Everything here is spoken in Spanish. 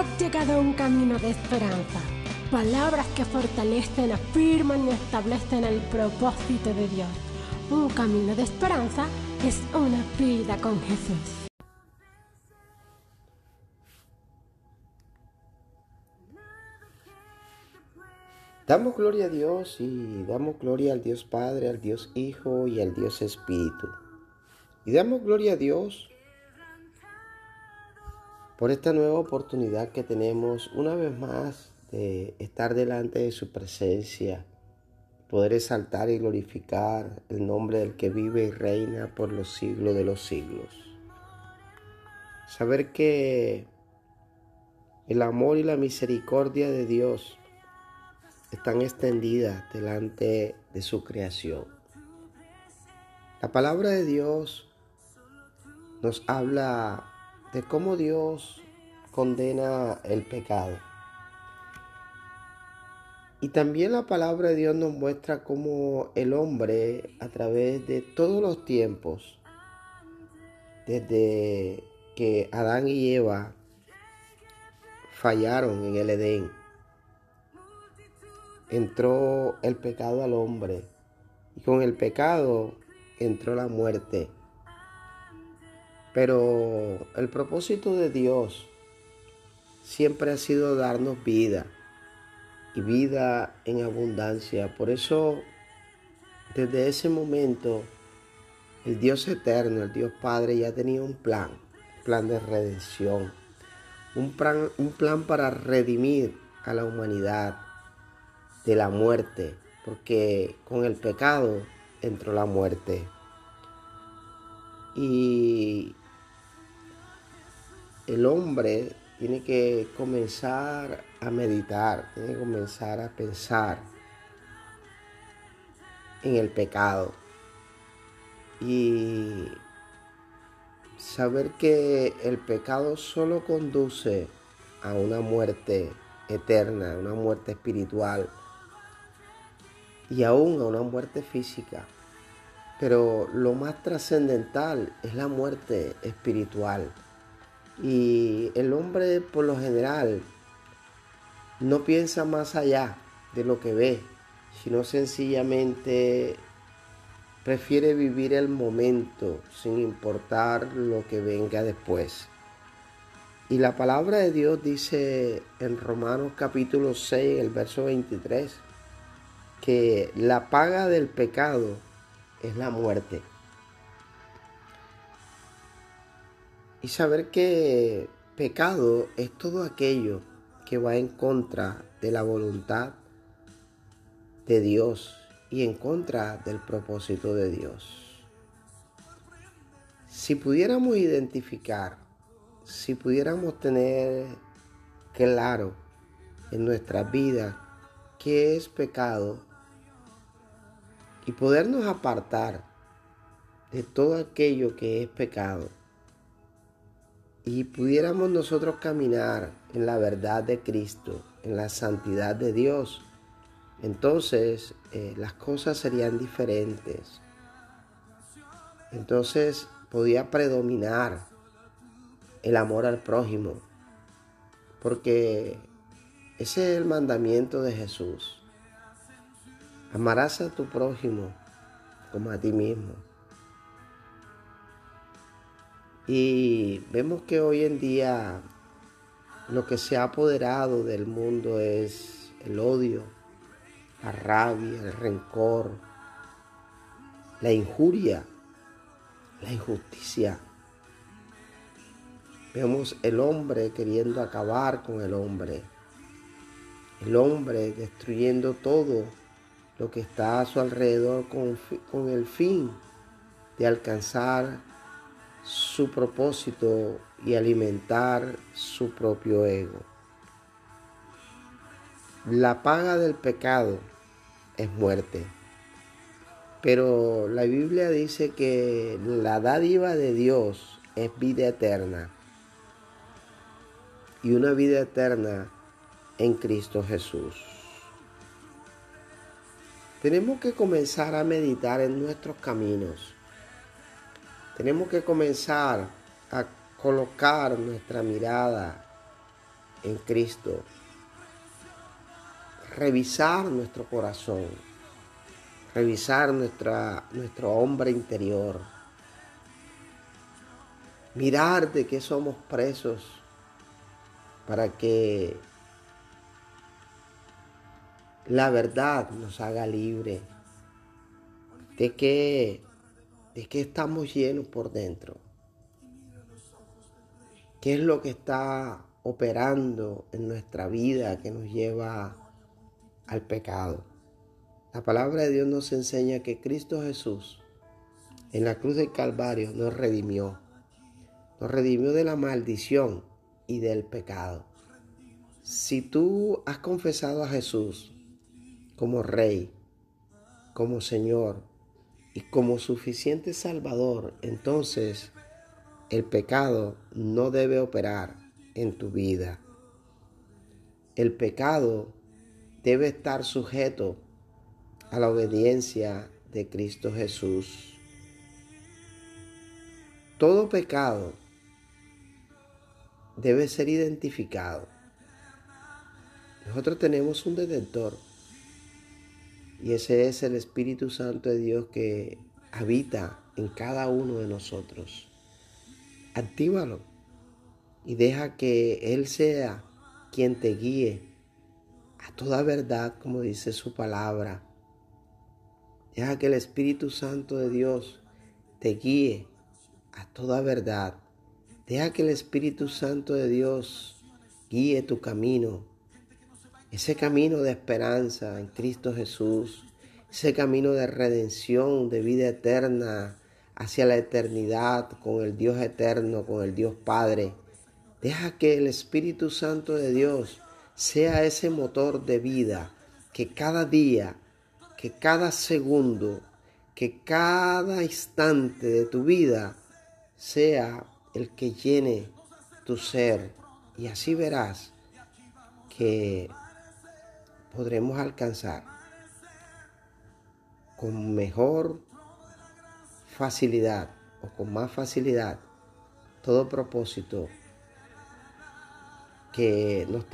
has llegado a un camino de esperanza. Palabras que fortalecen, afirman y establecen el propósito de Dios. Un camino de esperanza es una vida con Jesús. Damos gloria a Dios y damos gloria al Dios Padre, al Dios Hijo y al Dios Espíritu. Y damos gloria a Dios por esta nueva oportunidad que tenemos una vez más de estar delante de su presencia, poder exaltar y glorificar el nombre del que vive y reina por los siglos de los siglos. Saber que el amor y la misericordia de Dios están extendidas delante de su creación. La palabra de Dios nos habla de cómo Dios condena el pecado. Y también la palabra de Dios nos muestra cómo el hombre a través de todos los tiempos, desde que Adán y Eva fallaron en el Edén, entró el pecado al hombre y con el pecado entró la muerte. Pero el propósito de Dios siempre ha sido darnos vida y vida en abundancia. Por eso, desde ese momento, el Dios eterno, el Dios Padre, ya tenía un plan, plan de redención, un plan, un plan para redimir a la humanidad de la muerte, porque con el pecado entró la muerte. Y el hombre tiene que comenzar a meditar, tiene que comenzar a pensar en el pecado y saber que el pecado solo conduce a una muerte eterna, una muerte espiritual y aún a una muerte física. Pero lo más trascendental es la muerte espiritual. Y el hombre por lo general no piensa más allá de lo que ve, sino sencillamente prefiere vivir el momento sin importar lo que venga después. Y la palabra de Dios dice en Romanos capítulo 6, el verso 23, que la paga del pecado es la muerte. Y saber que pecado es todo aquello que va en contra de la voluntad de Dios y en contra del propósito de Dios. Si pudiéramos identificar, si pudiéramos tener claro en nuestra vida qué es pecado y podernos apartar de todo aquello que es pecado y pudiéramos nosotros caminar en la verdad de Cristo, en la santidad de Dios, entonces eh, las cosas serían diferentes. Entonces podía predominar el amor al prójimo, porque ese es el mandamiento de Jesús. Amarás a tu prójimo como a ti mismo. Y vemos que hoy en día lo que se ha apoderado del mundo es el odio, la rabia, el rencor, la injuria, la injusticia. Vemos el hombre queriendo acabar con el hombre, el hombre destruyendo todo lo que está a su alrededor con, el fin de alcanzar su propósito y alimentar su propio ego. La paga del pecado es muerte. Pero la Biblia dice que la dádiva de Dios es vida eterna. Y una vida eterna en Cristo Jesús. Tenemos que comenzar a meditar en nuestros caminos. Tenemos que comenzar a colocar nuestra mirada en Cristo, revisar nuestro corazón, revisar nuestra, nuestro hombre interior, mirar de qué somos presos para que la verdad nos haga libre, de que, de que estamos llenos por dentro, qué es lo que está operando en nuestra vida que nos lleva al pecado. La palabra de Dios nos enseña que Cristo Jesús en la cruz del Calvario nos redimió. Nos redimió de la maldición y del pecado. Si tú has confesado a Jesús como Rey, como Señor y como suficiente Salvador, entonces el pecado no debe operar en tu vida. El pecado debe estar sujeto a la obediencia de Cristo Jesús. Todo pecado debe ser identificado. Nosotros tenemos un detentor y ese es el Espíritu Santo de Dios que habita en cada uno de nosotros. Actívalo y deja que Él sea quien te guíe a toda verdad, como dice su palabra. Deja que el Espíritu Santo de Dios te guíe a toda verdad. Deja que el Espíritu Santo de Dios guíe tu camino. Ese camino de esperanza en Cristo Jesús. Ese camino de redención, de vida eterna hacia la eternidad con el Dios eterno, con el Dios Padre. Deja que el Espíritu Santo de Dios sea ese motor de vida que cada día, que cada segundo, que cada instante de tu vida sea el que llene tu ser. Y así verás que podremos alcanzar con mejor facilidad o con más facilidad todo propósito que nos